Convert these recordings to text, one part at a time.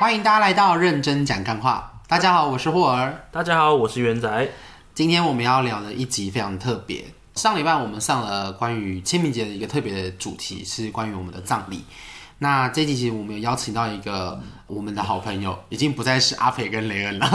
欢迎大家来到认真讲干话。大家好，我是霍儿。大家好，我是元仔。今天我们要聊的一集非常特别。上礼拜我们上了关于清明节的一个特别的主题，是关于我们的葬礼。那这集其实我们有邀请到一个我们的好朋友，已经不再是阿培跟雷恩了。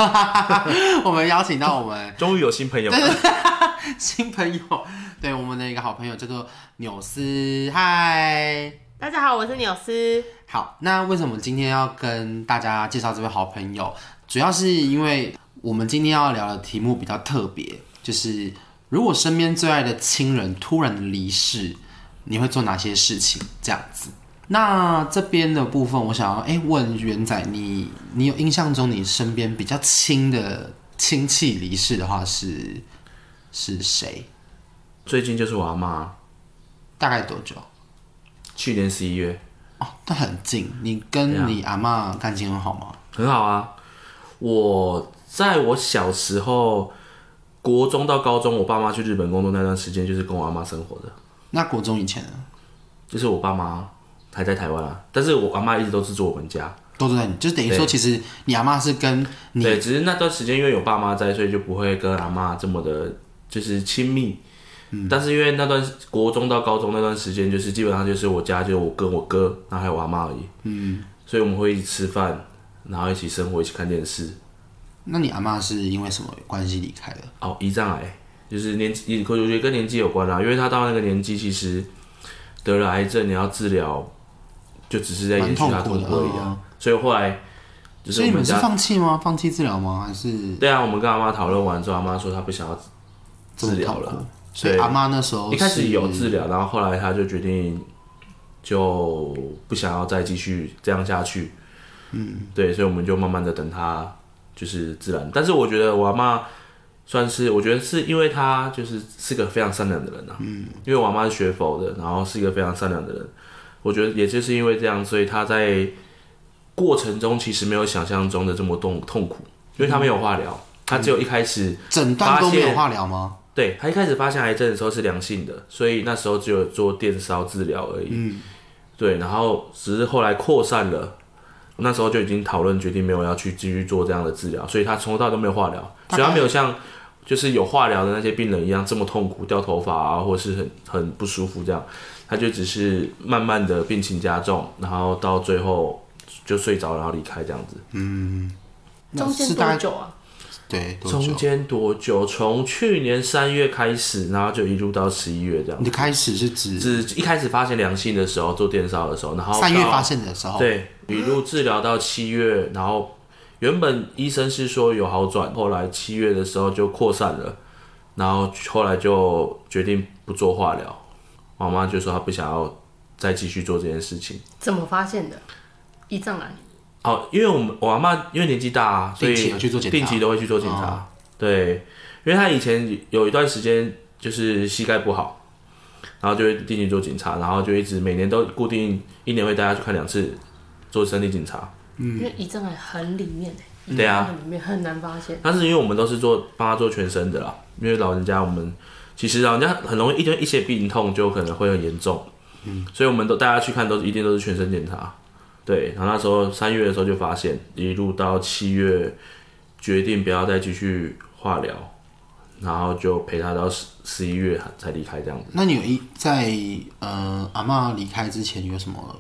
我们邀请到我们 终于有新朋友了，新朋友，对我们的一个好朋友叫做纽斯。嗨，大家好，我是纽斯。好，那为什么今天要跟大家介绍这位好朋友？主要是因为我们今天要聊的题目比较特别，就是如果身边最爱的亲人突然的离世，你会做哪些事情？这样子。那这边的部分，我想要哎问元仔，你你有印象中你身边比较亲的亲戚离世的话是是谁？最近就是我阿妈，大概多久？去年十一月，哦，那很近。你跟你阿妈感情很好吗？很好啊。我在我小时候，国中到高中，我爸妈去日本工作那段时间，就是跟我阿妈生活的。那国中以前呢？就是我爸妈还在台湾啊，但是我阿妈一直都是住我们家，都是在你，就是等于说，其实你阿妈是跟你对，只是那段时间因为有爸妈在，所以就不会跟阿妈这么的，就是亲密。嗯，但是因为那段国中到高中那段时间，就是基本上就是我家就我跟我哥，然后还有我阿妈而已。嗯，所以我们会一起吃饭，然后一起生活，一起看电视。那你阿妈是因为什么关系离开的？哦，胰脏癌，就是年纪，我觉得跟年纪有关啦，因为他到那个年纪，其实得了癌症，你要治疗，就只是在延续他痛苦而已啊。所以后来，就是所以你们是放弃吗？放弃治疗吗？还是对啊，我们跟阿妈讨论完之后，阿妈说她不想要治疗了。所以阿妈那时候一开始有治疗，然后后来她就决定就不想要再继续这样下去。嗯，对，所以我们就慢慢的等她就是自然。但是我觉得我阿妈算是，我觉得是因为她就是是个非常善良的人啊。嗯，因为我阿妈是学佛的，然后是一个非常善良的人。我觉得也就是因为这样，所以他在过程中其实没有想象中的这么痛痛苦，因为他没有化疗，他只有一开始诊断都没有化疗吗？对他一开始发现癌症的时候是良性的，所以那时候只有做电烧治疗而已。嗯，对，然后只是后来扩散了，那时候就已经讨论决定没有要去继续做这样的治疗，所以他从头到尾都没有化疗，所以他没有像就是有化疗的那些病人一样这么痛苦掉头发啊，或是很很不舒服这样，他就只是慢慢的病情加重，然后到最后就睡着，然后离开这样子。嗯中间多久啊？对，中间多久？从去年三月开始，然后就一路到十一月这样你。的开始是指指一开始发现良性的时候做电烧的时候，然后三月发现的时候，，对，一路治疗到七月，然后原本医生是说有好转，后来七月的时候就扩散了，然后后来就决定不做化疗。妈妈就说她不想要再继续做这件事情。怎么发现的？胰脏癌。哦，因为我们我阿妈因为年纪大啊，所以定期都会去做检查。对，因为她以前有一段时间就是膝盖不好，然后就会定期做检查，然后就一直每年都固定一年会带她去看两次做身体检查。因为胰脏癌很里面诶，对啊很里面很难发现。但是因为我们都是做帮他做全身的啦，因为老人家我们其实老人家很容易一一些病痛就可能会很严重，嗯，所以我们都大家去看都是一定都是全身检查。对，然后那时候三月的时候就发现，一路到七月决定不要再继续化疗，然后就陪他到十十一月才离开这样子。那你有一在呃阿妈离开之前有什么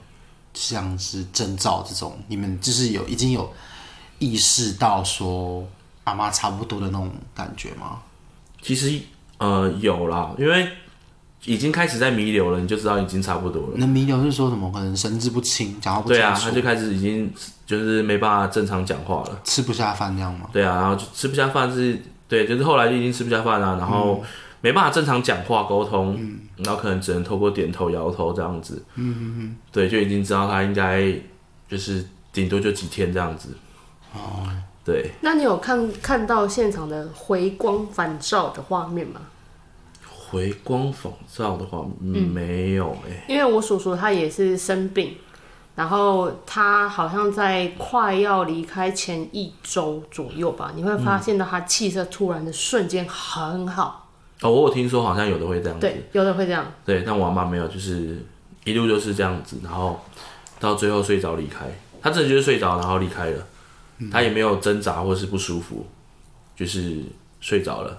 像是征兆这种？你们就是有已经有意识到说阿妈差不多的那种感觉吗？其实呃有啦，因为已经开始在弥留了，你就知道已经差不多了。那弥留是说什么？可能神志不清，讲话不清对啊，楚，他就开始已经就是没办法正常讲话了。吃不下饭这样吗？对啊，然后就吃不下饭是，对，就是后来就已经吃不下饭了，然后没办法正常讲话沟通，然后可能只能透过点头摇头这样子，嗯嗯嗯，对，就已经知道他应该就是顶多就几天这样子，哦，对，那你有看看到现场的回光返照的画面吗？回光返照的话，没有哎、因为我叔叔他也是生病，然后他好像在快要离开前一周左右吧，你会发现到他气色突然的瞬间很好。哦，我有听说好像有的会这样子，对，有的会这样。对，但我阿妈没有，就是一路就是这样子，然后到最后睡着离开。他真的就是睡着，然后离开了，他也没有挣扎或是不舒服，就是睡着了。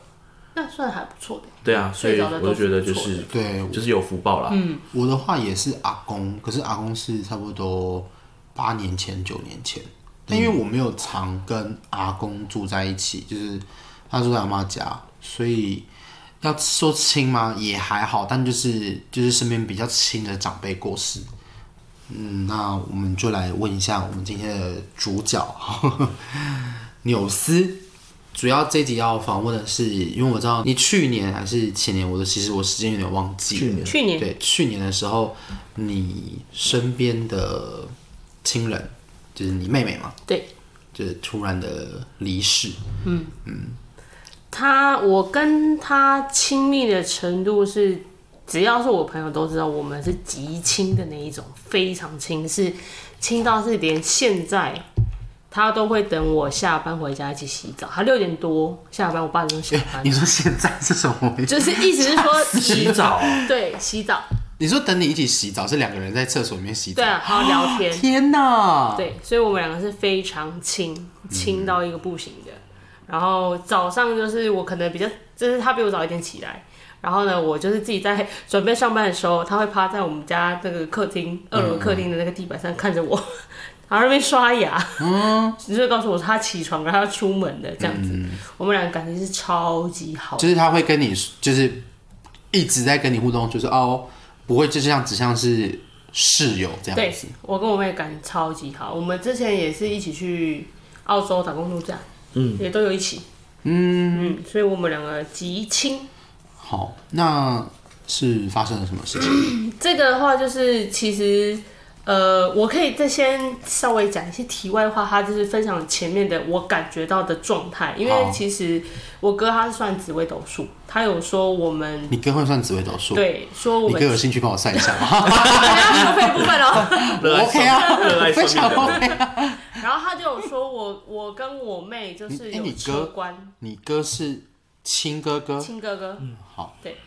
那算还不错的。对啊，所以睡着的都我就是觉得就是对，就是有福报啦。嗯我的话也是阿公，可是阿公是差不多八年前、九年前。但因为我没有常跟阿公住在一起，就是他住在阿妈家，所以要说亲吗也还好，但就是就是身边比较亲的长辈过世。嗯，那我们就来问一下我们今天的主角 纽斯。主要这一集要访问的是，因为我知道你去年还是前年，我的其实我时间有点忘记了。去年去年对，去年的时候，你身边的亲人就是你妹妹嘛，对就是突然的离世。他，我跟他亲密的程度是，只要是我朋友都知道，我们是极亲的那一种，非常亲，是亲到是连现在。他都会等我下班回家一起洗澡。他六点多下班，我八点钟下班你，说现在是什么？就是意思是说洗澡，对洗澡，你说等你一起洗澡，是两个人在厕所里面洗澡？对啊，好聊天，天哪！对，所以我们两个是非常亲，亲到一个不行的。然后早上就是我可能比较，就是他比我早一点起来，然后呢，我就是自己在准备上班的时候，他会趴在我们家那个客厅二楼客厅的那个地板上看着我，然后那边刷牙，嗯，就是告诉我他起床，然后要出门的这样子。我们俩感情是超级好，就是他会跟你，就是一直在跟你互动，就是哦，不会就像只像是室友这样对子。我跟我妹感情超级好，我们之前也是一起去澳洲打工度假，嗯，也都有一起，嗯嗯，所以我们两个极亲。好，那是发生了什么事情？这个的话就是其实。呃，我可以再先稍微讲一些题外话，他就是分享前面的我感觉到的状态，因为其实我哥他是算紫微斗数，他有说我们你哥会算紫微斗数？对说我你们哥有兴趣帮我算一下吗？要收费部分哦，OK 啊，OK 啊。然后他就有说我我跟我妹就是有车关你哥是亲哥哥，亲哥哥，嗯好，对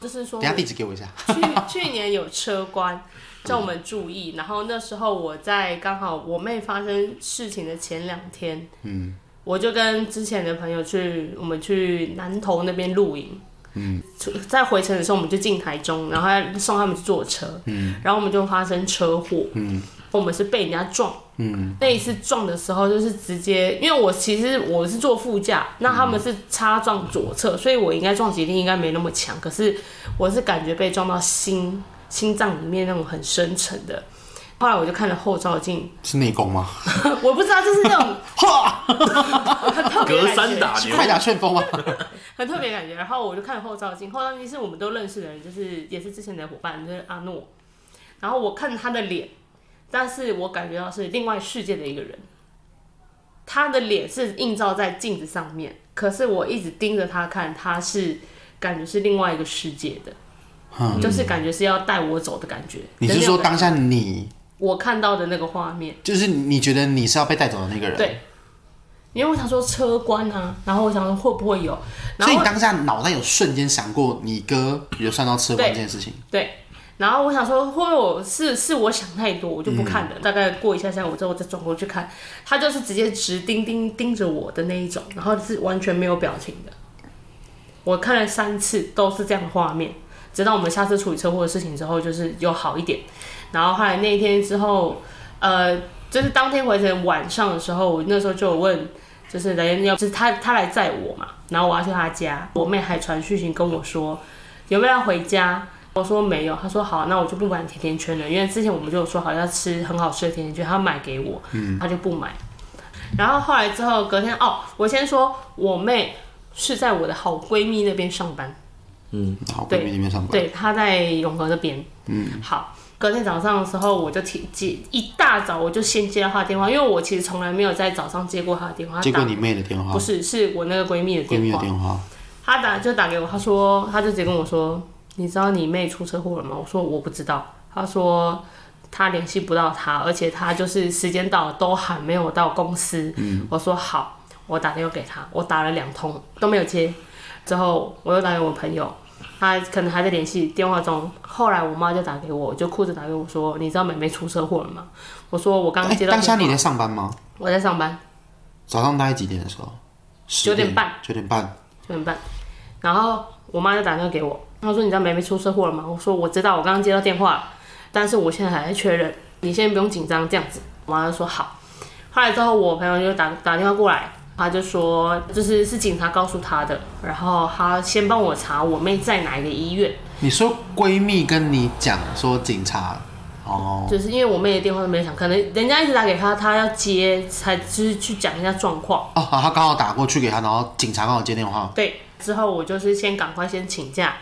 就是说等下地址给我一下。去去年有车关，叫我们注意。然后那时候我在刚好我妹发生事情的前两天，嗯，我就跟之前的朋友去，我们去南投那边露营。嗯，在回程的时候，我们就进台中，然后要送他们去坐车，嗯，然后我们就发生车祸，嗯，我们是被人家撞，嗯，那一次撞的时候就是直接，因为我其实我是坐副驾，那他们是擦撞左侧，所以我应该撞击力应该没那么强，可是我是感觉被撞到心心脏里面那种很深沉的。后来我就看了后照镜，是内功吗？我不知道就是那种很特别隔感觉山打牛快，打旋风啊？很特别 感觉。然后我就看了后照镜，后照镜是我们都认识的人，就是也是之前的伙伴，就是阿诺。然后我看他的脸，但是我感觉到是另外世界的一个人。他的脸是映照在镜子上面，可是我一直盯着他看，他是感觉是另外一个世界的，就是感觉是要带我走的感觉。你是说当下你我看到的那个画面？就是你觉得你是要被带走的那个人？。对，因为我想说车关啊，然后我想说会不会有，所以你当下脑袋有瞬间想过你哥有算到车关这件事情？对，然后我想说，会不会我是是我想太多，我就不看了。大概过一下下，我之后再转过去看，他就是直接直盯盯盯着我的那一种，然后是完全没有表情的。我看了三次都是这样的画面，直到我们下次处理车祸的事情之后，就是有好一点。然后后来那一天之后，呃，就是当天回程晚上的时候，我那时候就有问，就是来要就是他他来载我嘛，然后我要去他家，我妹还传讯息跟我说有没有要回家。我说没有，他说好，那我就不买甜甜圈了，因为之前我们就有说好要吃很好吃的甜甜圈，他买给我，嗯他就不买。然后后来之后隔天哦，我先说我妹是在我的好闺蜜那边上班，嗯，好，对闺蜜那边上班。对，他在永和那边。嗯，好。隔天早上的时候，我就接接一大早我就先接到他的电话，因为我其实从来没有在早上接过他的电话。接过你妹的电话不，是，是我那个闺蜜的闺蜜电话。的电话。她打就打给我，她说，她就直接跟我说，你知道你妹出车祸了吗？我说我不知道。她说他联系不到他，而且他就是时间到了都还没有到公司。嗯我说好，我打电话给他，我打了两通都没有接，之后我又打给我朋友，他可能还在联系电话中。后来我妈就打给我，就哭着打给我说：“你知道妹妹出车祸了吗？”我说：“我刚刚哎接到电话，当下你在上班吗？我在上班，早上大概几点的时候？九点半。九点半。九点半，然后我妈就打电话给我，她说：“你知道妹妹出车祸了吗？”我说：“我知道，我刚刚接到电话，但是我现在还在确认，你先不用紧张，这样子。”我妈就说：“好。”后来之后，我朋友就打打电话过来，他就说：“就是是警察告诉他的，然后他先帮我查我妹在哪一个医院，你说闺蜜跟你讲说警察，哦，就是因为我妹的电话都没响，可能人家一直打给他，他要接，才就是去讲一下状况。”哦，好，他刚好打过去给他，然后警察刚好接电话。对，之后我就是先赶快先请假，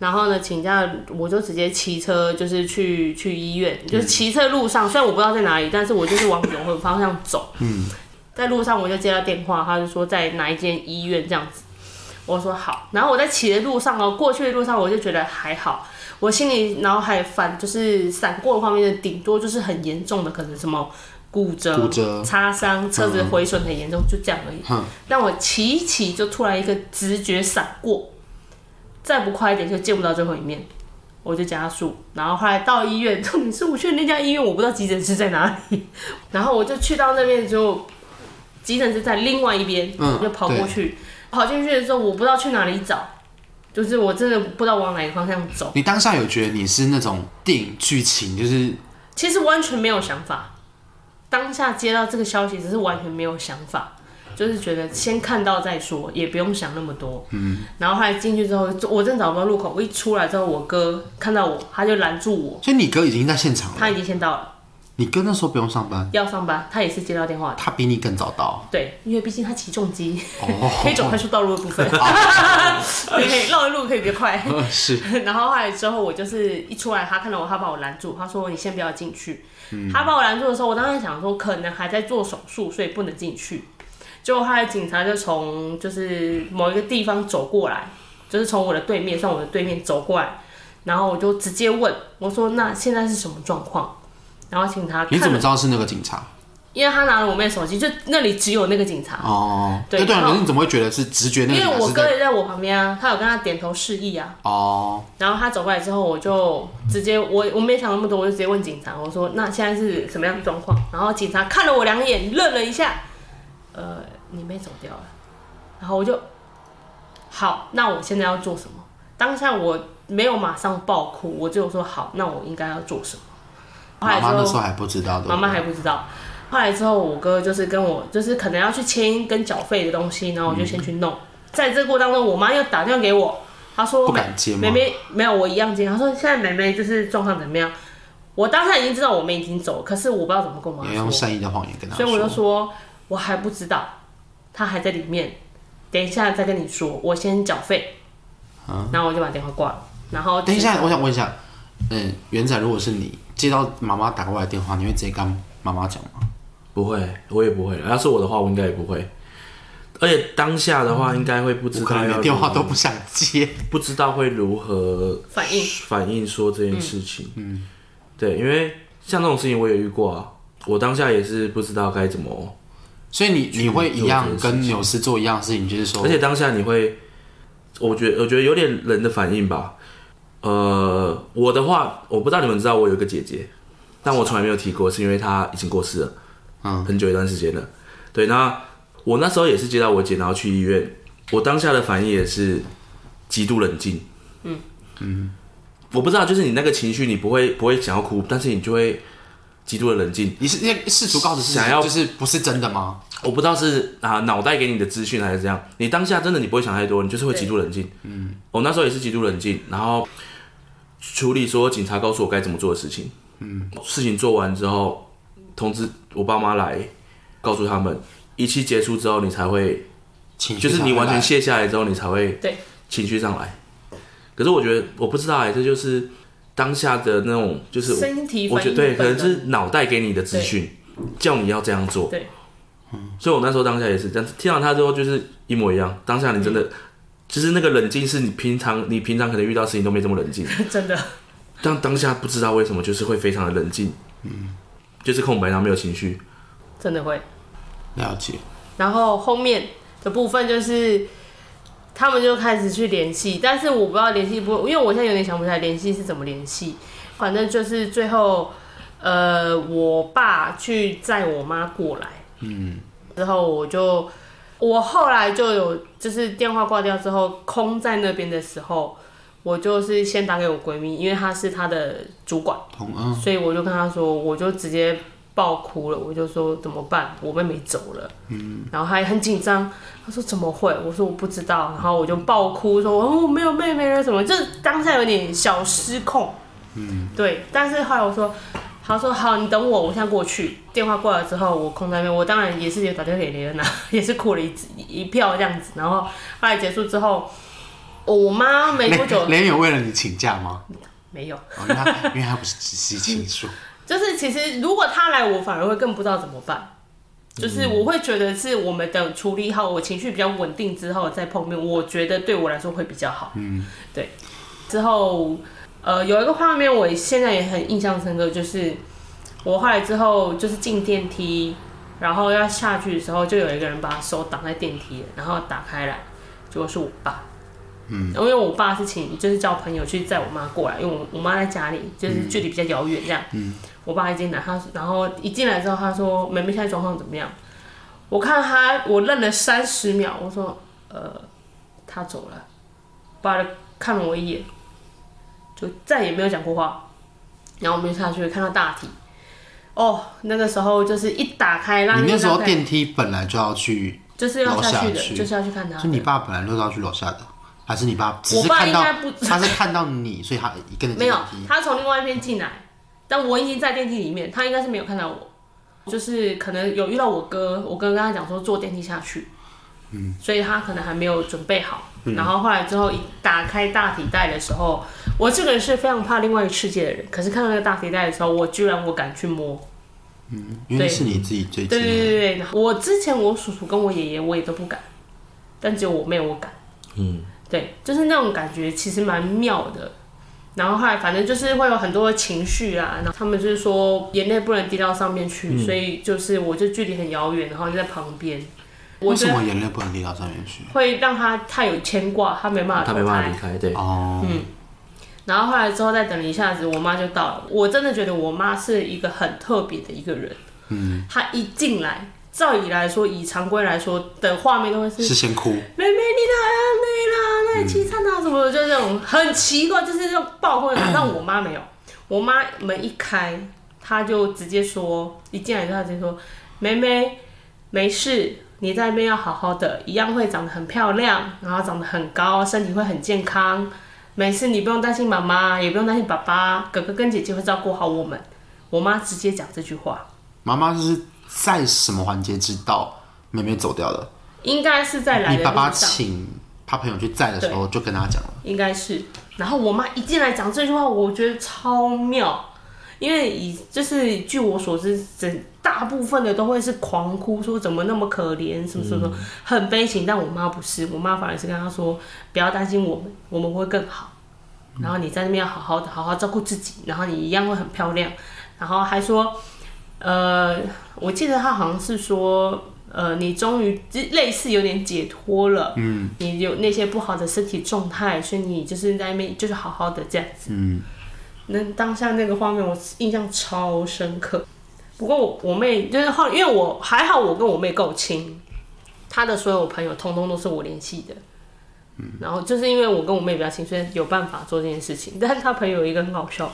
然后呢请假我就直接骑车就是去去医院，就是骑车路上，虽然我不知道在哪里，但是我就是往永和方向走。嗯，在路上我就接到电话，他就说在哪一间医院这样子，我说好，然后我在骑的路上哦，过去的路上我就觉得还好。我心里脑海反就是闪过的画面，顶多就是很严重的，可能什么骨折、骨折擦伤、车子毁损很严重，就这样而已。嗯但我骑一骑就突然一个直觉闪过，再不快一点就见不到最后一面，我就加速，然后后来到医院，重点是我去的那家医院我不知道急诊室在哪里，然后我就去到那边就急诊室在另外一边，嗯我就跑过去，跑进去的时候我不知道去哪里找，就是我真的不知道往哪个方向走，你当下有觉得你是那种电影剧情，就是其实完全没有想法，当下接到这个消息只是完全没有想法。就是觉得先看到再说，也不用想那么多。嗯，然后后来进去之后，我正找不到路口。我一出来之后，我哥看到我，他就拦住我，所以你哥已经在现场了。他已经先到了，你哥那时候不用上班，要上班，他也是接到电话的。他比你更早到。对，因为毕竟他起重机，哦，可以走快速道路的部分，可以绕的路可以比较快。是，然后后来之后，我就是一出来，他看到我，他把我拦住，他说：“你先不要进去。他把我拦住的时候，我当时想说，可能还在做手术，所以不能进去。结果后来警察就从就是某一个地方走过来，就是从我的对面，算我的对面走过来，然后我就直接问我说：“那现在是什么状况？”然后请他你，怎么知道是那个警察？因为他拿了我妹手机，就那里只有那个警察。哦，对对你怎么会觉得是直觉那个因为我？哥也在我旁边啊，他有跟他点头示意啊。哦，然后他走过来之后，我就直接我我没想那么多，我就直接问警察，我说那现在是什么样的状况？然后警察看了我两眼，愣了一下，呃，你妹走掉了。然后我就好，那我现在要做什么？当下我没有马上爆哭，我就说好，那我应该要做什么？后来妈妈那时候还不知道，妈妈还不知道。后来之后，我哥就是跟我，就是可能要去签跟缴费的东西，然后我就先去弄。在这个过程当中，我妈又打电话给我，她说不敢接吗妹妹没有我一样接，她说现在妹妹就是状况怎么样？我当下已经知道我妹已经走了，可是我不知道怎么跟我妈说。用，善意的谎言跟她说。所以我就说我还不知道，她还在里面，等一下再跟你说，我先缴费。然后我就把电话挂了，然后啊等一下，我想问一下，嗯，元仔，如果是你接到妈妈打过来的电话，你会直接跟妈妈讲吗？不会，我也不会。要是我的话，我应该也不会。而且当下的话，应该会不知道要我可能连电话都不想接。不知道会如何反应反应说这件事情。嗯，对，因为像这种事情我也遇过啊，我当下也是不知道该怎么，所以你你会一样跟纽斯做一样的事情，就是说，而且当下你会，我觉得我觉得有点人的反应吧。呃，我的话，我不知道你们知道我有一个姐姐，但我从来没有提过，是因为她已经过世了，嗯，很久一段时间了。对，那我那时候也是接到我姐，然后去医院，我当下的反应也是极度冷静。嗯嗯，我不知道，就是你那个情绪，你不会不会想要哭，但是你就会极度的冷静。你是因为试图告诉自己想要就是不是真的吗？我不知道是啊脑袋给你的资讯还是这样，你当下真的你不会想太多，你就是会极度冷静。嗯，我那时候也是极度冷静，然后处理说警察告诉我该怎么做的事情。嗯，事情做完之后，通知我爸妈来，告诉他们，一期结束之后，你才会，情绪就是你完全卸下来之后，你才会对情绪上来。可是我觉得我不知道哎、这就是当下的那种，就是我身体我觉得对，可能是脑袋给你的资讯，叫你要这样做。对，所以我那时候当下也是，但是听到他之后就是一模一样。当下你真的，就是那个冷静，是你平常你平常可能遇到事情都没这么冷静，真的但当下不知道为什么就是会非常的冷静，嗯，就是空白，然后没有情绪。真的会。了解。然后后面的部分就是他们就开始去联系，但是我不知道联系不，因为我现在有点想不起来联系是怎么联系。反正就是最后，呃，我爸去载我妈过来，嗯，之后我就我后来就有就是电话挂掉之后空在那边的时候，我就是先打给我闺蜜，因为她是她的主管，嗯，所以我就跟她说，我就直接爆哭了，我就说怎么办？我妹妹走了，嗯，然后她也很紧张，她说怎么会？我说我不知道，然后我就爆哭说哦我没有妹妹了什么，就是当下有点小失控，嗯，对，但是后来我说。她说好，你等我，我现在过去。电话挂了之后，我空在那边，我当然也是有打电话给雷恩娜，也是哭了一一票这样子。然后后来结束之后，我妈没多久 雷雷有为了你请假吗？没有，哦，因为他因为他不是直系亲属，就是其实如果他来，我反而会更不知道怎么办。就是我会觉得是我们等处理好，我情绪比较稳定之后再碰面，我觉得对我来说会比较好。嗯，对。之后，呃，有一个画面我现在也很印象深刻，就是我后来之后就是进电梯，然后要下去的时候，就有一个人把手挡在电梯，然后打开来，结果是我爸。嗯，因为我爸是请就是叫朋友去载我妈过来，因为我我妈在家里，就是距离比较遥远这样。嗯，我爸一进来，他然后一进来之后，他说：“妹妹现在状况怎么样？”我看他，我愣了三十秒，我说：“呃，他走了。”爸看了我一眼，就再也没有讲过话。然后我们就下去看到大体，哦，那个时候就是一打开，让你那时候电梯本来就要去，就是要下去的，去。就是要去看他是。你爸本来就是要去楼下的，还是你爸只我爸是看到应该不他是看到你，所以他跟着没有，他从另外一边进来，但我已经在电梯里面，他应该是没有看到我，就是可能有遇到我哥，我哥跟他讲说坐电梯下去，嗯，所以他可能还没有准备好，然后后来之后一打开大体袋的时候，我这个人是非常怕另外一个世界的人，可是看到那个大体袋的时候，我居然我敢去摸，嗯因为是你自己最近对对，对对对，我之前我叔叔跟我爷爷我也都不敢，但只有我妹我敢。嗯，对，就是那种感觉，其实蛮妙的。然后后来反正就是会有很多情绪啊，然后他们就是说眼泪不能滴到上面去，嗯。所以就是我就距离很遥远，然后就在旁边。我为什么眼泪不能滴到上面去？会让他太有牵挂，他没办法他没办法离开，对，哦，嗯然后后来之后再等了一下子，我妈就到了。我真的觉得我妈是一个很特别的一个人。嗯，她一进来，照理来说，以常规来说的画面都会是是先哭，妹妹，你来啊，累啦，那里凄惨啊，什么的，就是那种很奇怪，就是那种爆婚。但我妈没有，我妈门一开，她就直接说，一进来就她直接说，妹妹没事，你在那边要好好的，一样会长得很漂亮，然后长得很高，身体会很健康，没事，你不用担心妈妈，也不用担心爸爸，哥哥跟姐姐会照顾好我们。我妈直接讲这句话，妈妈是在什么环节知道妹妹走掉了？应该是在来的你爸爸。请他朋友去载的时候就跟他讲了，应该是。然后我妈一进来讲这句话，我觉得超妙，因为以就是据我所知，整大部分的都会是狂哭，说怎么那么可怜，什么什么很悲情。但我妈不是，我妈反而是跟她说，不要担心我们，我们会更好。然后你在那边要好好的，好好照顾自己，然后你一样会很漂亮。然后还说，呃，我记得她好像是说。呃，你终于就类似有点解脱了，嗯，你有那些不好的身体状态，所以你就是在那边就是好好的这样子，嗯，那当下那个画面我印象超深刻。不过我妹就是后，因为我还好，我跟我妹够亲，她的所有朋友通通都是我联系的，嗯，然后就是因为我跟我妹比较亲，所以有办法做这件事情。但是她朋友一个很好笑，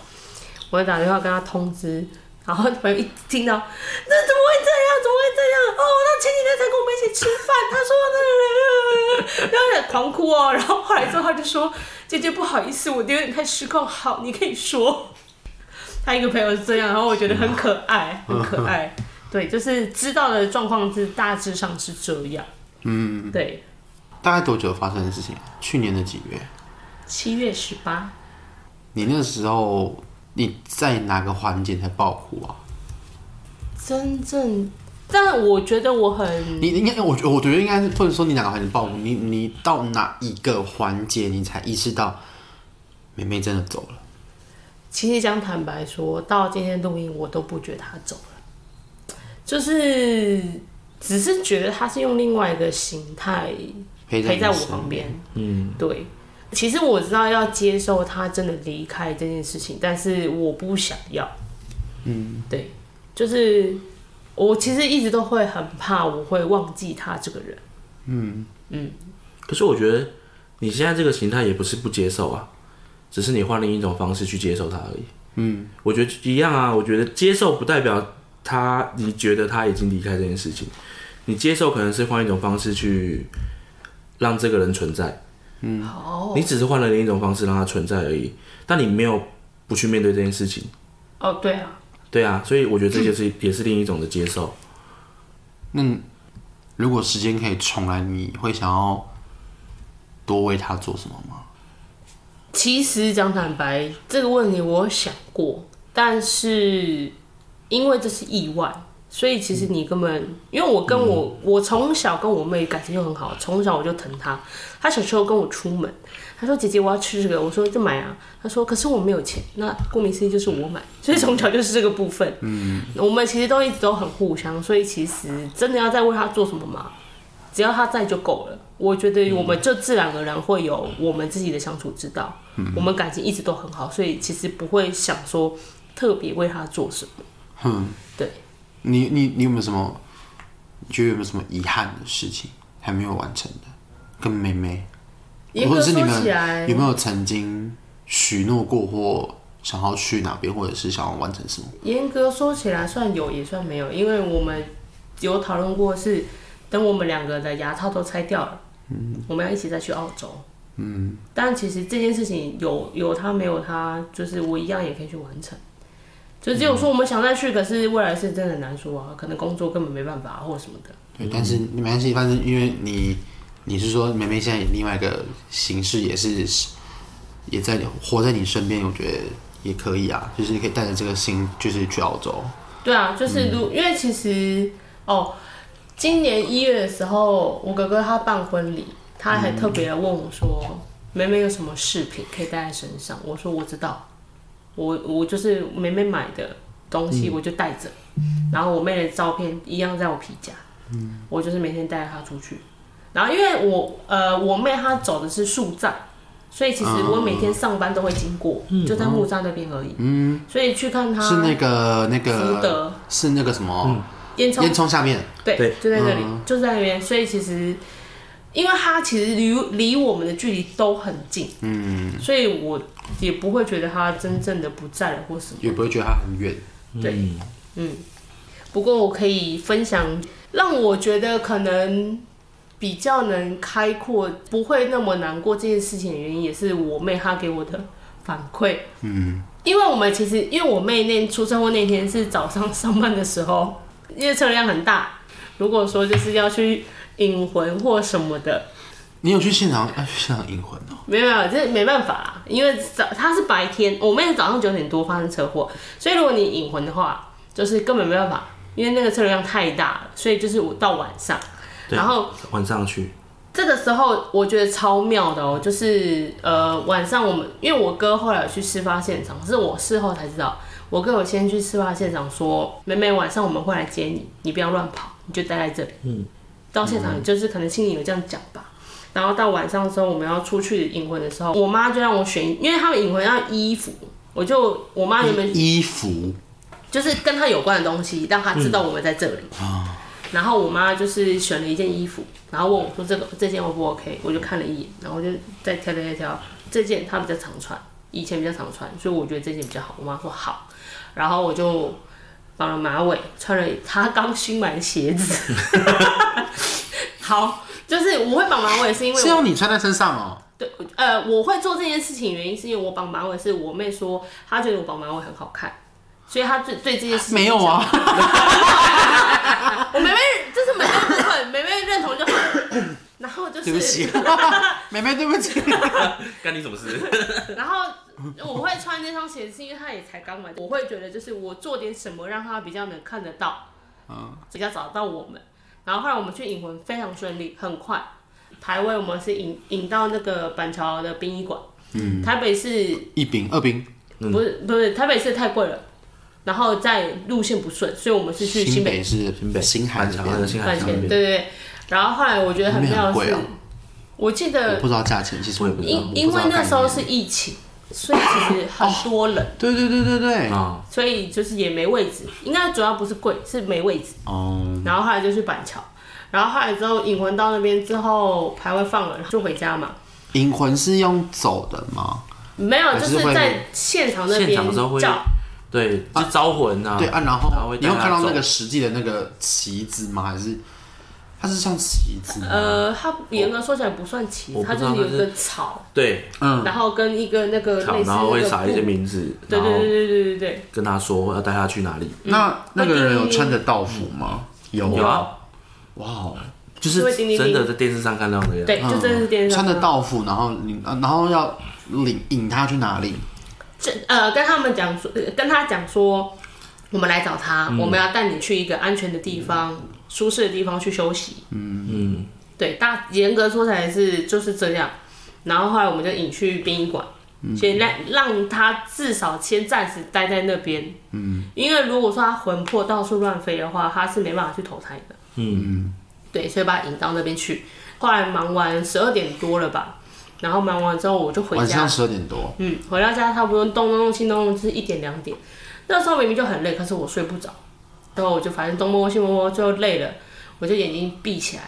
我就打电话跟她通知，然后朋友一听到，那怎么会这样？怎么会这样？哦，他前几天才跟我们一起吃饭，他说那个，然后狂哭哦。然后后来之后他就说：“姐姐不好意思，我有点太失控。好，你可以说。”他一个朋友是这样，然后我觉得很可爱，很可爱。对，就是知道的状况是大致上是这样。嗯，对，大概多久发生的事情？去年的几月？七月十八，你那个时候你在哪个环节才爆哭啊？真正，但我觉得我很你应该，我觉我觉得应该是或者说你哪个环节爆哭？你你到哪一个环节你才意识到妹妹真的走了？其实讲坦白说，到今天录音，我都不觉得他走了，就是只是觉得她是用另外一个形态陪陪在我旁边。嗯，对。其实我知道要接受他真的离开这件事情，但是我不想要。嗯，对，就是我其实一直都会很怕我会忘记他这个人。嗯嗯可是我觉得你现在这个形态也不是不接受啊，只是你换另一种方式去接受他而已。嗯，我觉得一样啊。我觉得接受不代表他，你觉得他已经离开这件事情，你接受可能是换一种方式去让这个人存在。嗯好，你只是换了另一种方式让他存在而已，但你没有不去面对这件事情。哦，对啊，对啊，所以我觉得这就是、也是另一种的接受。那如果时间可以重来，你会想要多为他做什么吗？其实讲坦白，这个问题我有想过，但是因为这是意外，所以其实你根本，因为我跟我、我从小跟我妹感情就很好，从小我就疼她。她小时候跟我出门，她说：“姐姐，我要吃这个。”我说：“就买啊。”他说：“可是我没有钱。”那顾名思义就是我买，所以从小就是这个部分。嗯，我们其实都一直都很互相，所以其实真的要再为他做什么吗，只要他在就够了。我觉得我们就自然而然会有我们自己的相处之道。嗯我们感情一直都很好，所以其实不会想说特别为他做什么。嗯，对，你你你有没有什么？你觉得有没有什么遗憾的事情还没有完成的？跟妹妹，或者是你们起来，有没有曾经许诺过或想要去哪边，或者是想要完成什么？严格说起来算有也算没有，因为我们有讨论过是等我们两个的牙套都拆掉了，嗯，我们要一起再去澳洲，嗯，但其实这件事情有有他没有他，就是我一样也可以去完成。就只有说我们想再去，可是未来是真的很难说啊，可能工作根本没办法或什么的。对，但是没关系，反正因为你你是说梅梅现在以另外一个形式也是也在活在你身边，我觉得也可以啊，就是你可以带着这个心，就是去澳洲。对啊，就是如、因为其实哦，今年一月的时候，我哥哥他办婚礼，他还特别来问我说：“梅梅有什么饰品可以带在身上？”我说：“我知道，我我就是梅梅买的东西，我就带着。然后我妹的照片一样在我皮夹，我就是每天带着她出去。然后因为我呃我妹她走的是树葬。所以其实我每天上班都会经过，就在木栅那边而已。嗯，所以去看她是那个那福个德是那个什么烟囱烟囱下面，对，对就在那里，就在那边。所以其实，因为它其实离离我们的距离都很近，嗯，所以我也不会觉得它真正的不在了或什么。也不会觉得它很远。对，嗯。不过我可以分享，让我觉得可能比较能开阔，不会那么难过这件事情的原因，也是我妹她给我的反馈。嗯，因为我们其实，因为我妹那出车祸那天是早上上班的时候，因为车辆很大，如果说就是要去引魂或什么的，你有去现场要去现场引魂哦？没有没有，这没办法啦，因为早他是白天，我妹早上九点多发生车祸，所以如果你引魂的话，就是根本没办法，因为那个车流量太大了，所以就是我到晚上，对然后晚上去，这个时候我觉得超妙的哦，就是呃晚上我们因为我哥后来有去事发现场，是我事后才知道，我哥有先去事发现场说，妹妹晚上我们会来接你，你不要乱跑，你就待在这里。嗯，到现场就是可能心里有这样讲吧。然后到晚上的时候，我们要出去引魂的时候，我妈就让我选，因为他们引魂要衣服，我就我妈原本衣服就是跟他有关的东西，让他知道我们在这里。然后我妈就是选了一件衣服，然后问我说这个这件 O 不 OK？我就看了一眼，然后我就再挑挑挑挑，这件她比较常穿，以前比较常穿，所以我觉得这件比较好。我妈说好，然后我就绑了马尾，穿了她刚新买的鞋子。好，就是我会绑马尾是因为是我要你穿在身上哦。对，呃，我会做这件事情原因是因为我绑马尾是我妹说她觉得我绑马尾很好看，所以他对对这件事情没有啊，我妹妹就是妹妹部分，妹妹认同就好。然后就是，对不起，妹妹对不起。干你什么事？然后我会穿那双鞋子，是因为她也才刚买，我会觉得就是我做点什么让她比较能看得到，嗯，比较找得到我们。然后后来我们去引魂非常顺利，很快。排位我们是引引到那个板桥的殡仪馆，嗯，台北是一兵、二兵，不是不是台北市太贵了，然后在路线不顺，所以我们是去新北北是新北新海板桥那个新海桥那边对对对。然后后来我觉得很妙的是我我记得不知道价钱，其实我也不知道。因因为那时候是疫情，所以其实很多人，对对对对对，啊，所以就是也没位置。应该主要不是贵，是没位置。哦，然后后来就去板桥，然后后来之后引魂到那边之后排位放了，就回家嘛。引魂是用走的吗？没有，就是是在现场那现边场的时候会叫，对，就招魂啊，对啊，然后你有看到那个实际的那个旗子吗？还是它是像旗子吗？呃，它严格说起来不算旗子，它就是有一个草，对，嗯，然后跟一个那个好，类似然后会那个撒一些名字，对对对对对对对，跟他说要带他去哪里。那那个人有穿着道服吗？有有啊，哇哦，就是真的在电视上看到的样。对，就真的是电视上穿着道服，然后你啊然后要领引他去哪里？这呃跟他们讲说，呃跟他讲说，我们来找他，嗯我们要带你去一个安全的地方、舒适的地方去休息。嗯嗯，对，大严格说起来是就是这样。然后后来我们就引去殡仪馆，嗯先让让他至少先暂时待在那边。嗯，因为如果说他魂魄到处乱飞的话，他是没办法去投胎的。嗯，对，所以把他引到那边去。后来忙完十二点多了吧，然后忙完之后我就回家。晚上，十二点多，嗯，回到家差不多东东东西东东就是一点两点。那时候明明就很累，可是我睡不着，然后我就反正东摸摸西摸摸，最后累了，我就眼睛闭起来，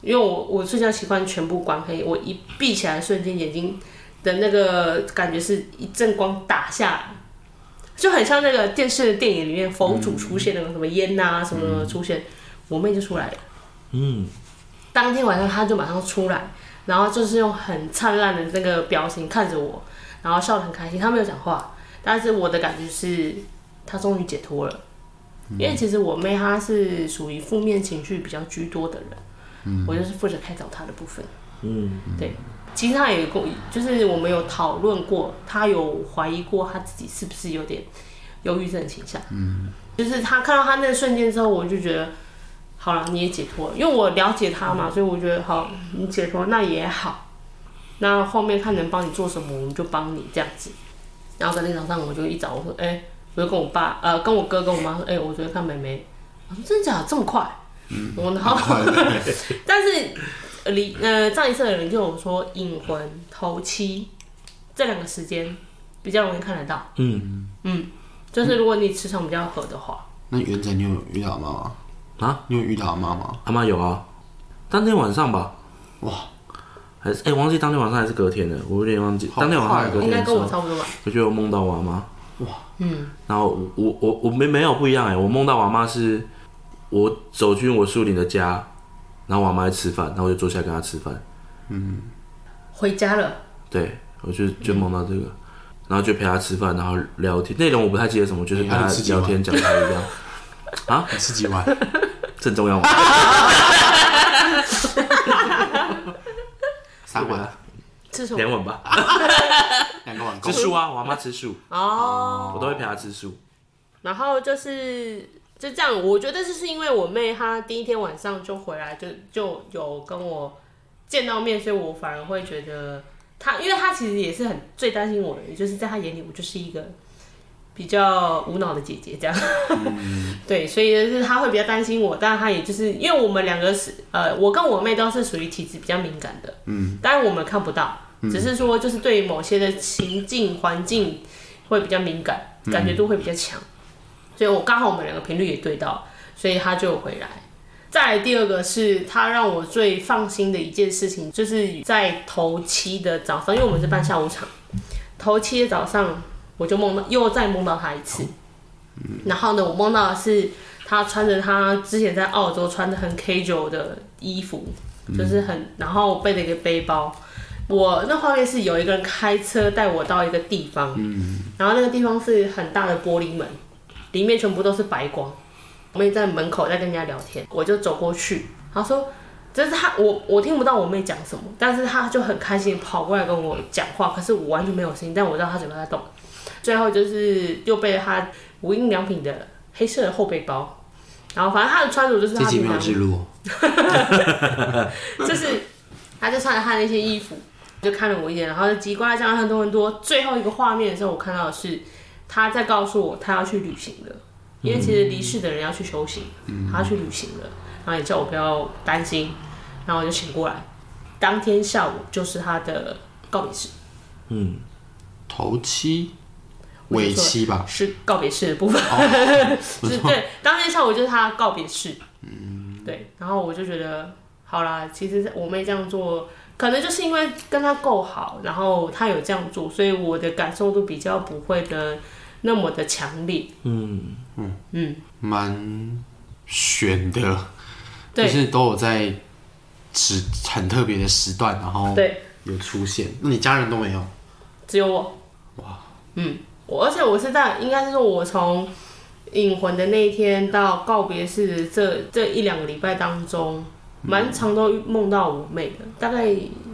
因为我我睡觉习惯全部关黑，我一闭起来瞬间眼睛的那个感觉是一阵光打下来，就很像那个电视电影里面佛祖出现那个什么烟呐、什么什么出现，我妹就出来了。嗯，当天晚上她就马上出来，然后就是用很灿烂的那个表情看着我，然后笑得很开心。他没有讲话，但是我的感觉是他终于解脱了。因为其实我妹她是属于负面情绪比较居多的人，我就是负责开导她的部分。嗯，对，其实她也跟我，就是我们有讨论过，她有怀疑过她自己是不是有点忧郁症倾向。嗯，就是她看到她那个瞬间之后，我就觉得，好了，你也解脱了，因为我了解他嘛，所以我觉得好，你解脱那也好，那后面看能帮你做什么，我们就帮你这样子。然后隔天早上我就一早我说，哎、我就跟我爸呃跟我哥跟我妈说，哎、我昨天看妹妹，我说真的假的？这么快？嗯，我然后 但是呃离呃上一次的人就有说隐魂头七这两个时间比较容易看得到，嗯。嗯就是如果你磁场比较合的话，那元仔，你有遇到妈妈？啊，你有遇到阿妈吗？阿妈有啊，当天晚上吧，哇，还是哎、忘记当天晚上还是隔天了，我有点忘记。好当天晚上还是隔应该天的时候，跟我差不多吧。我就有梦到我阿妈。哇，嗯，然后我我我我没没有不一样哎、我梦到我阿妈是，我走进我树林的家，然后我阿妈在吃饭，然后我就坐下来跟她吃饭。回家了，对，我就就梦到这个，然后就陪她吃饭，然后聊天，内容我不太记得什么，就是陪她聊天讲台语这样。啊，你吃几碗？这很重要吗？三碗，吃什么？两碗吧，两个碗够吃。素啊，我阿妈吃素，哦，我都会陪她吃素。然后就是就这样，我觉得就是因为我妹她第一天晚上就回来就就有跟我见到面，所以我反而会觉得她，因为她其实也是很最担心我的，也就是在她眼里我就是一个比较无脑的姐姐这样。对，所以就是她会比较担心我，但她也就是因为我们两个是呃，我跟我妹都是属于体质比较敏感的，嗯，当然我们看不到，只是说就是对某些的情境环境会比较敏感，感觉度会比较强。所以我刚好我们两个频率也对到，所以他就回来。再来第二个是他让我最放心的一件事情，就是在头七的早上，因为我们是办下午场，头七的早上我就梦到又再梦到他一次。然后呢，我梦到的是他穿着他之前在澳洲穿的很 casual 的衣服，就是很，然后背着一个背包。我那画面是有一个人开车带我到一个地方，然后那个地方是很大的玻璃门，里面全部都是白光。我妹在门口在跟人家聊天，我就走过去，她说：“就是她，我我听不到我妹讲什么，但是她就很开心跑过来跟我讲话，可是我完全没有声音，但我知道她嘴巴在动。最后就是又背了她无印良品的黑色的后背包，然后反正他的穿着就是这集没有她平常记录哦，就是他就穿着他那些衣服，就看了我一眼，然后就叽呱讲了很多很多。最后一个画面的时候，我看到的是他在告诉我他要去旅行了，因为其实离世的人要去修行，他要去旅行了，然后也叫我不要担心，然后我就醒过来。当天下午就是他的告别式，嗯，头七、尾期吧。是告别式的部分，哦 是对，当天下午就是他告别式，嗯，对，然后我就觉得好啦，其实我妹这样做，可能就是因为跟她够好，然后她有这样做，所以我的感受都比较不会的那么的强烈，嗯，嗯。嗯，蛮悬的，就对是都有在时很特别的时段，然后对，有出现。那你家人都没有？只有我，哇，嗯，我而且我是在应该是说我从引魂的那一天到告别式这这一两个礼拜当中，蛮常都梦到我妹的，大概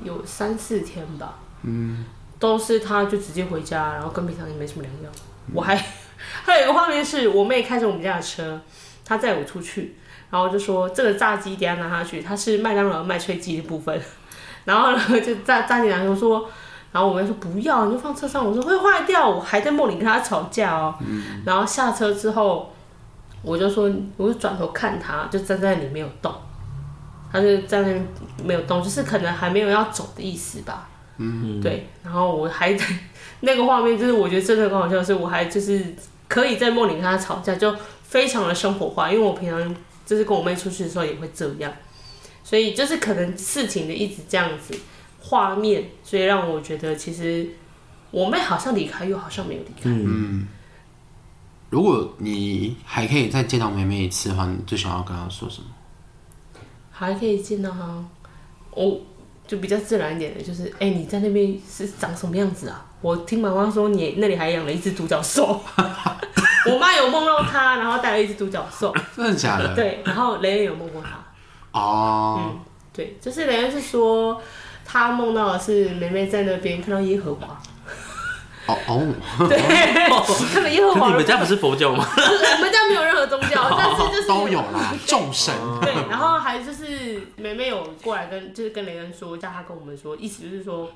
有三四天吧，嗯，都是她就直接回家，然后跟平常也没什么两样。我还还有一个画面是我妹开着我们家的车，她载我出去，然后就说这个炸鸡等下拿下去，它是麦当劳麦脆鸡的部分，然后呢就炸炸鸡男说说。然后我妹说不要，你就放车上。我说会坏掉，我还在梦里跟他吵架哦。然后下车之后，我就说，我就转头看他，就站在那里没有动，他就站在那边没有动，就是可能还没有要走的意思吧。嗯，对。然后我还在那个画面，就是我觉得真的很好笑的是，我还就是可以在梦里跟他吵架，就非常的生活化，因为我平常就是跟我妹出去的时候也会这样，所以就是可能事情的一直这样子。画面，所以让我觉得其实我妹好像离开，又好像没有离开。嗯，如果你还可以再见到妹妹一次的话，你最想要跟她说什么？还可以见到她，我就比较自然一点的，就是哎、你在那边是长什么样子啊？我听妈妈说你那里还养了一只独角兽，我妈有梦到她，然后带了一只独角兽，真的假的？对，然后雷恩有梦过她，哦，嗯，对，就是雷恩是说他梦到的是梅梅在那边看到耶和华，哦哦，对，看到耶和华你们家不是佛教吗？我们家没有任何宗教，但是就是都有啦，众神。对，然后还就是梅梅有过来跟就是跟雷恩说，叫他跟我们说，意思就是说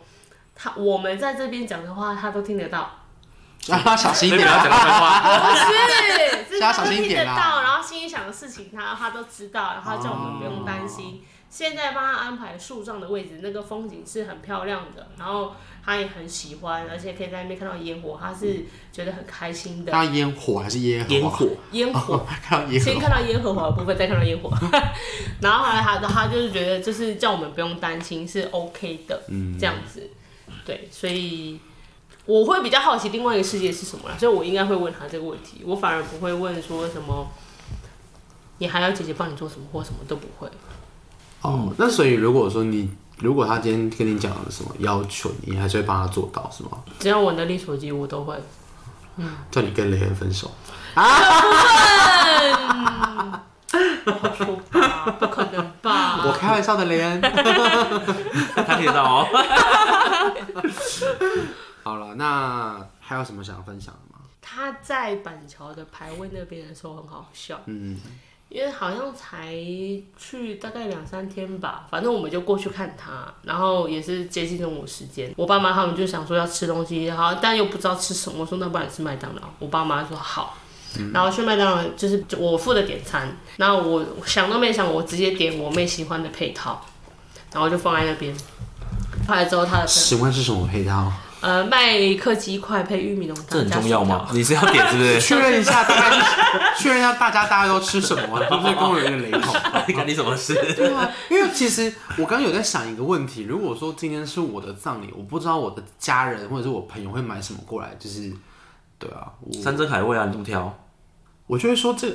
他我们在这边讲的话，他都听得到，让他小心一点不要讲那啊！番话。不是，是叫他他都听得小心一点啦到，然后心里想的事情他他都知道，然后叫我们不用担心。现在帮他安排树上的位置，那个风景是很漂亮的，然后他也很喜欢，而且可以在那边看到烟火，他是觉得很开心的。看到烟火还是烟火？烟火，烟火，看到烟火。先看到耶和华的部分，再看到烟火，然后后来他他就是觉得就是叫我们不用担心是 OK 的，嗯这样子，对，所以我会比较好奇另外一个世界是什么啦，所以我应该会问他这个问题，我反而不会问说什么，你还要姐姐帮你做什么或什么都不会，哦，那所以如果说你，如果他今天跟你讲了什么要求，你还是会帮他做到，是吗？只要我能力所及，我都会。叫你跟雷恩分手，不好说吧，不可能吧？我开玩笑的，雷恩。他听得到哦。好了，那还有什么想分享的吗？他在板桥的排位那边的时候很好笑，嗯，因为好像才去大概两三天吧，反正我们就过去看他，然后也是接近中午时间，我爸妈他们就想说要吃东西，然后但又不知道吃什么，我说那不然吃麦当劳，我爸妈说好。然后去麦当劳就是我负责点餐，然后我想都没想，我直接点我妹喜欢的配套，然后就放在那边。后来之后他的喜欢是什么配套？呃麦克鸡块配玉米浓汤这很重要吗？你是要点是不是？确认一下大概，确认一下大家大家都吃什么，是不是跟我有点雷同？干你什么事？对啊，因为其实我刚刚有在想一个问题，如果说今天是我的葬礼，我不知道我的家人或者是我朋友会买什么过来，就是对啊，我山珍海味啊，你这么挑，我就会说这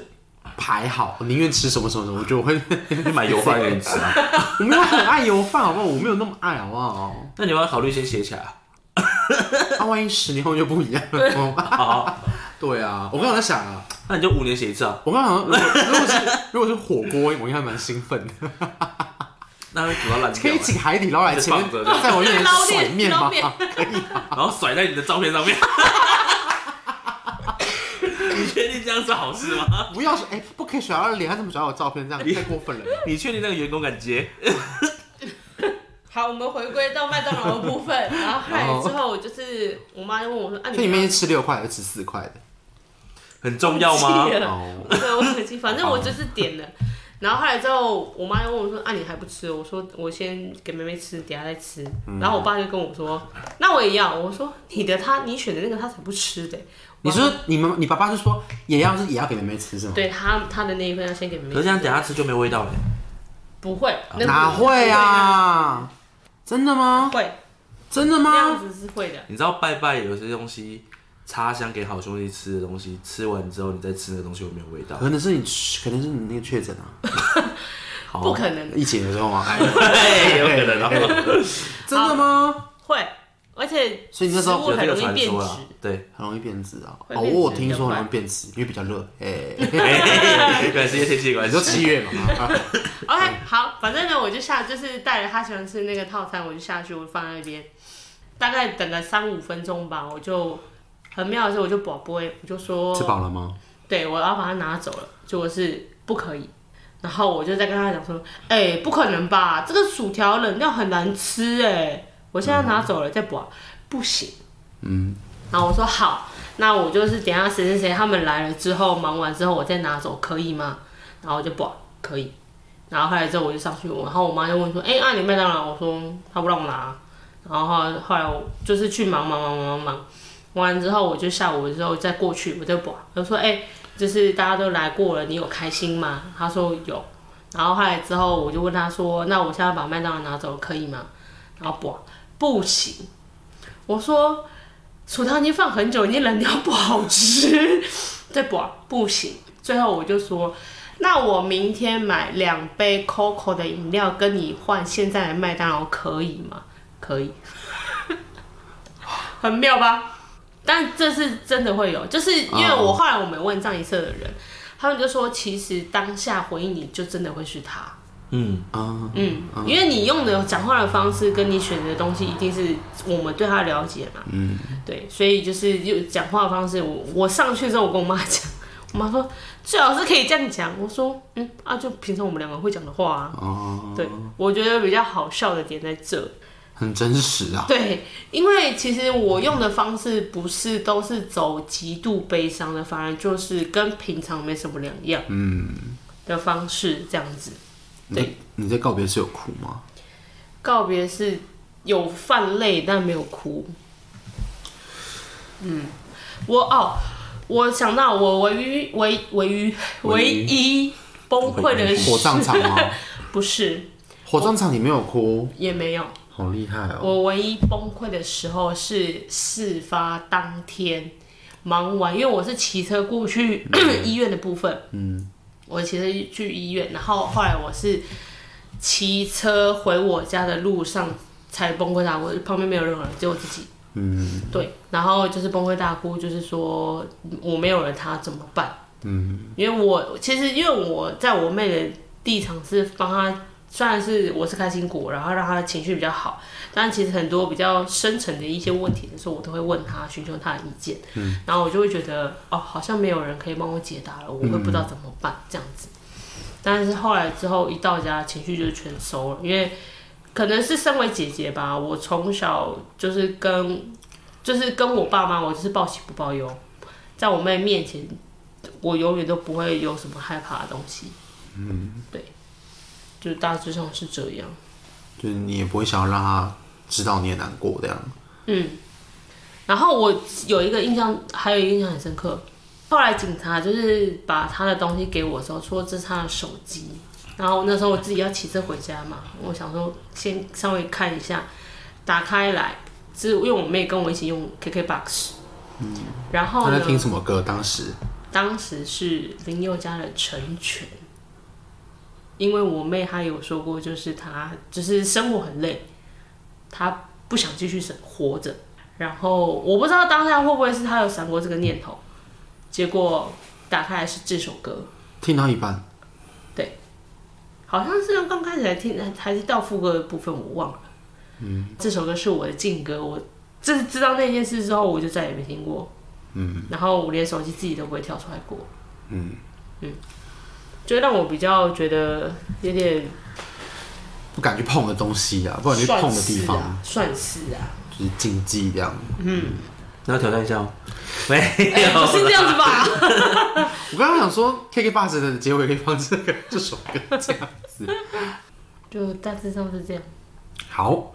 排好，我宁愿吃什么什么什么，我就会，去买油饭给你吃啊？我没有很爱油饭，好不好？我没有那么爱，好不好？那你要不要考虑先写起来啊？那、万一十年后就不一样了，怎么办好，对啊，我刚刚在想啊，那你就五年写一次啊，我刚刚想，如果如果是如果是火锅，我应该蛮兴奋的，那会煮到烂可掉以，请海底捞来前面在我面前 甩面吗？可以啊。然后甩在你的照片上面。你确定这样是好事吗？不要哎、不可以甩到脸，他怎么甩我照片？这样太过分了。你确定那个员工敢接？好，我们回归到麦当劳的部分，然后后来之后就是我妈就问我说：“啊，你所以你们是吃六块还是吃四块的？很重要吗忘？记了哦，对，我很记，反正我就是点了。然后后来之后，我妈就问我说：“啊，你还不吃？”我说：“我先给妹妹吃，等下再吃。然后我爸就跟我说：“那我也要。”我说：“你的他，你选的那个他才不吃的。你说你们你爸爸就说也要是也要给妹妹吃是吗？对他他的那一份要先给妹妹吃。可是这样等下吃就没味道了。不会，那哪会？啊？真的吗？会，真的那样吗？子是会的。你知道拜拜有些东西插香给好兄弟吃的东西，吃完之后你再吃那个东西有没有味道。可能是你可能是你那个确诊啊，好 不可能，疫情 的时候吗？对，有可能啊。真的吗？会，而且所以你那时候有这个食物很容易变质传说啦。。对，很容易变质啊。哦，我有听说很容易变质，因为比较热。哎，可能是因为天气的关你说。七月嘛？啊 OK，好，反正呢，我就下，就是带着他喜欢吃那个套餐，我就下去，我放在那边，大概等了三五分钟吧，我就很妙的是，我就宝贝，我就说，吃饱了吗？对我要把它拿走了，结果是不可以，然后我就在跟他讲说，哎、不可能吧，这个薯条冷掉很难吃哎，我现在拿走了再补啊，不行，嗯，然后我说好，那我就是等下谁谁谁他们来了之后忙完之后我再拿走，可以吗？然后我就补，可以。然后后来之后我就上去问，然后我妈就问说：“哎、啊你麦当劳？”我说：“她不让我拿。”然后后来后来我就是去忙忙忙忙忙忙，完之后我就下午之后再过去，我就补，我就说：“哎、就是大家都来过了，你有开心吗？”她说有。然后后来之后我就问她说：“那我现在把麦当劳拿走可以吗？”然后补不行，我说薯条已经放很久，已经冷掉不好吃，对不不行。最后我就说。那我明天买两杯 COCO 的饮料，跟你换现在的麦当劳可以吗？可以，很妙吧？但这是真的会有，就是因为我后来我们问藏一社的人，他们就说，其实当下回应你就真的会是他，嗯，啊，嗯，因为你用的讲话的方式跟你选择的东西，一定是我们对他了解嘛，嗯，对，所以就是有讲话的方式，我我上去之后，我跟我妈讲，我妈说最好是可以这样讲，我说嗯啊，就平常我们两个会讲的话啊，哦，对，我觉得比较好笑的点在这，很真实啊。对，因为其实我用的方式不是都是走极度悲伤的，反而就是跟平常没什么两样，嗯，的方式这样子。对，你在告别是有哭吗？告别是有泛泪，但没有哭。嗯，我哦，我想到我唯一唯唯一唯一崩溃的火葬场吗？不是，火葬场你没有哭，也没有。好厉害哦！我唯一崩溃的时候是事发当天忙完，因为我是骑车过去 医院的部分，嗯，我其实去医院，然后后来我是骑车回我家的路上才崩溃大哭，旁边没有任何人，只有我自己，嗯，对，然后就是崩溃大哭，就是说我没有了他怎么办？嗯，因为我其实因为我在我妹的立场是帮她。虽然是我是开心果，然后让他的情绪比较好，但其实很多比较深层的一些问题的时候，我都会问他，寻求他的意见。嗯，然后我就会觉得，哦，好像没有人可以帮我解答了，我会不知道怎么办这样子。但是后来之后一到家，情绪就是全收了，因为可能是身为姐姐吧，我从小就是跟就是跟我爸妈，我就是报喜不报忧，在我妹面前，我永远都不会有什么害怕的东西。嗯，对。就大致上是这样，就是你也不会想要让他知道你也难过这样。嗯。然后我有一个印象，还有一个印象很深刻。后来警察就是把他的东西给我的时候，说这是他的手机。然后那时候我自己要骑车回家嘛，我想说先稍微看一下，打开来，是因为我妹跟我一起用 KKBOX。嗯。然后呢？他在听什么歌？当时当时是林宥嘉的《成全》。因为我妹她有说过，就是她就是生活很累，她不想继续生活着。然后我不知道当下会不会是她有闪过这个念头，结果打开来是这首歌，听到一半，对好像是刚开始来听，还是到副歌的部分我忘了。嗯，这首歌是我的禁歌，我这知道那件事之后，我就再也没听过。嗯，然后我连手机自己都不会跳出来过。嗯嗯。就让我比较觉得有点不敢去碰的东西啊，不敢去碰的地方，算是啊，就是禁忌这样。嗯那要挑战一下哦？没哎有，不是这样子吧？我刚刚想说，KK Bus 的结尾可以放这个这首歌这样子。就大致上是这样。好，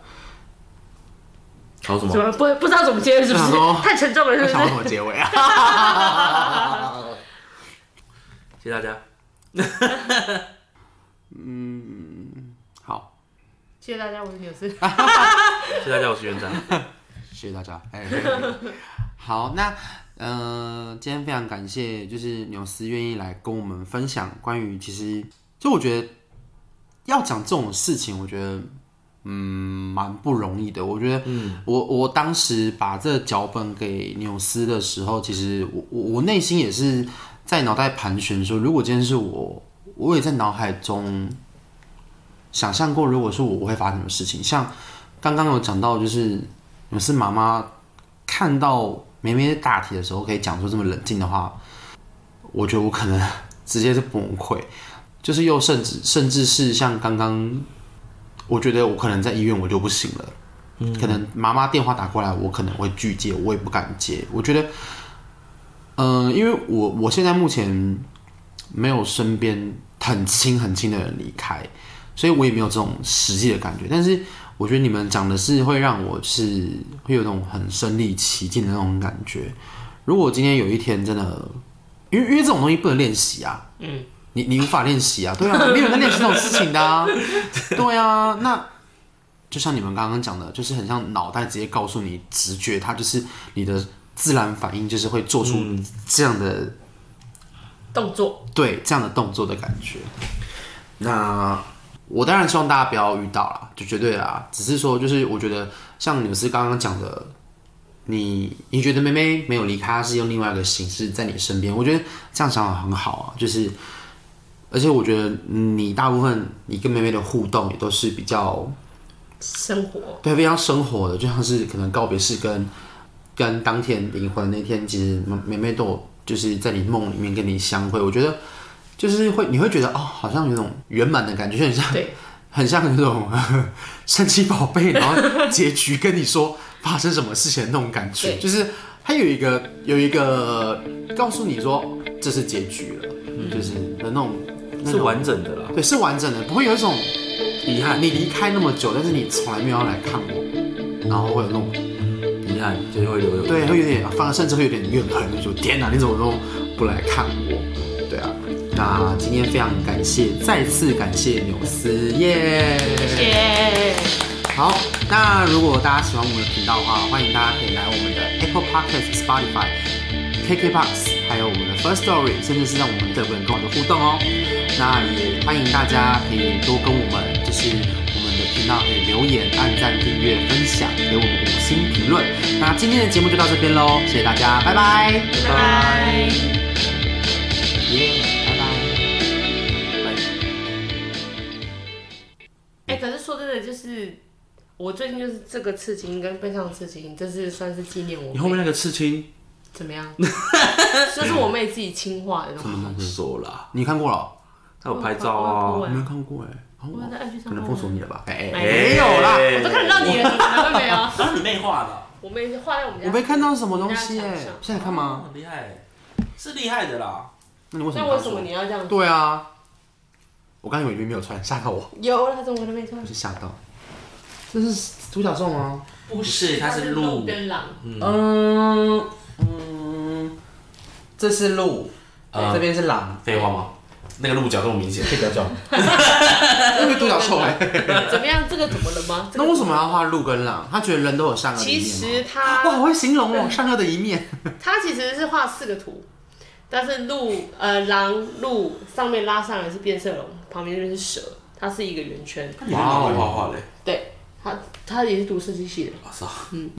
好什么怎？么不不知道怎么接，是不是？太沉重了，是不是想要怎是？么结尾啊？谢谢大家。好，谢谢大家，我是纽斯。谢谢大家，我是园长。谢谢大家。哎，好，那呃，今天非常感谢，就是纽斯愿意来跟我们分享关于其实，就我觉得要讲这种事情，我觉得嗯蛮不容易的。我觉得，嗯，我我当时把这个脚本给纽斯的时候，其实我我我内心也是在脑袋盘旋说，如果今天是我，我也在脑海中想象过，如果是我，我会发生什么事情。像刚刚有讲到，就是有是妈妈看到梅梅的大体的时候，可以讲出这么冷静的话，我觉得我可能直接是崩溃，就是又甚至甚至是像刚刚，我觉得我可能在医院我就不行了，可能妈妈电话打过来，我可能会拒接，我也不敢接。我觉得，嗯、因为我我现在目前没有身边很亲很亲的人离开，所以我也没有这种实际的感觉。但是我觉得你们讲的是会让我是会有那种很身临其境的那种感觉。如果今天有一天真的，因为因为这种东西不能练习啊，嗯，你你无法练习啊，对啊，没有人在练习这种事情的啊，对啊，那就像你们刚刚讲的，就是很像脑袋直接告诉你直觉，它就是你的自然反应，就是会做出这样的动作，对这样的动作的感觉。那我当然希望大家不要遇到啦，就绝对啦。只是说，就是我觉得像纽斯刚刚讲的，你你觉得妹妹没有离开，她是用另外一个形式在你身边，我觉得这样想法很好啊。就是，而且我觉得你大部分你跟妹妹的互动也都是比较生活对，非常生活的，就像是可能告别式跟跟当天灵魂那天，其实妹妹都有就是在你梦里面跟你相会。我觉得就是会你会觉得哦，好像有种圆满的感觉，就很像对，很像那种 神奇宝贝，然后 结局跟你说发生什么事情的那种感觉，就是它有一个有一个告诉你说这是结局了，就是的那种是完整的啦。对，是完整的，不会有一种遗憾。你离开那么久，但是你从来没有要来看我，然后会有那种就是会留有对，会有点，反而甚至会有点怨恨，就说天哪，你怎么都不来看我？对啊，那今天非常感谢，再次感谢纽斯耶。谢谢。好，那如果大家喜欢我们的频道的话，欢迎大家可以来我们的 Apple Podcast、Spotify、KKBox，还有我们的 First Story，甚至是让我们的人跟我的互动哦。那也欢迎大家可以多跟我们，就是我们的频道可以留言、按赞、订阅、分享，给我们五星评论。那今天的节目就到这边喽，谢谢大家，拜拜，拜拜。耶，拜拜。哎、可是说真的，就是我最近就是这个刺青跟背上的刺青，这是算是纪念我你后面那个刺青怎么样？这是我妹自己亲画的东西。说啦，你看过了？她有拍照啊。我没有看过哎，哦我在 IG 可能上封锁你了吧？哎，没有啦，我都看得到你了，你看到没有？是，你妹画的，我妹画在我们家。我没看到什么东西哎现在看吗？很厉害，是厉害的啦。那你为什么？那为什么你？要这样？对啊，我刚以为你没有穿，吓到我，有了，怎么可能没穿我？是吓到。这是独角兽吗？不是，它是鹿。跟狼。嗯嗯，这是鹿，呃这边是狼，废话吗？那个鹿角这么明显，可以不要叫。那个独角兽哎，怎么样？这个怎么了吗？这个 那为什么要画鹿跟狼？他觉得人都有善恶的一其面吗。实他哇，好会形容哦，善恶的一面。它其实是画四个图，但是鹿呃狼鹿上面拉上来是变色龙，旁边那边是蛇，它是一个圆圈。你蛮会画画嘞。对，它它也是读设计系的。我操，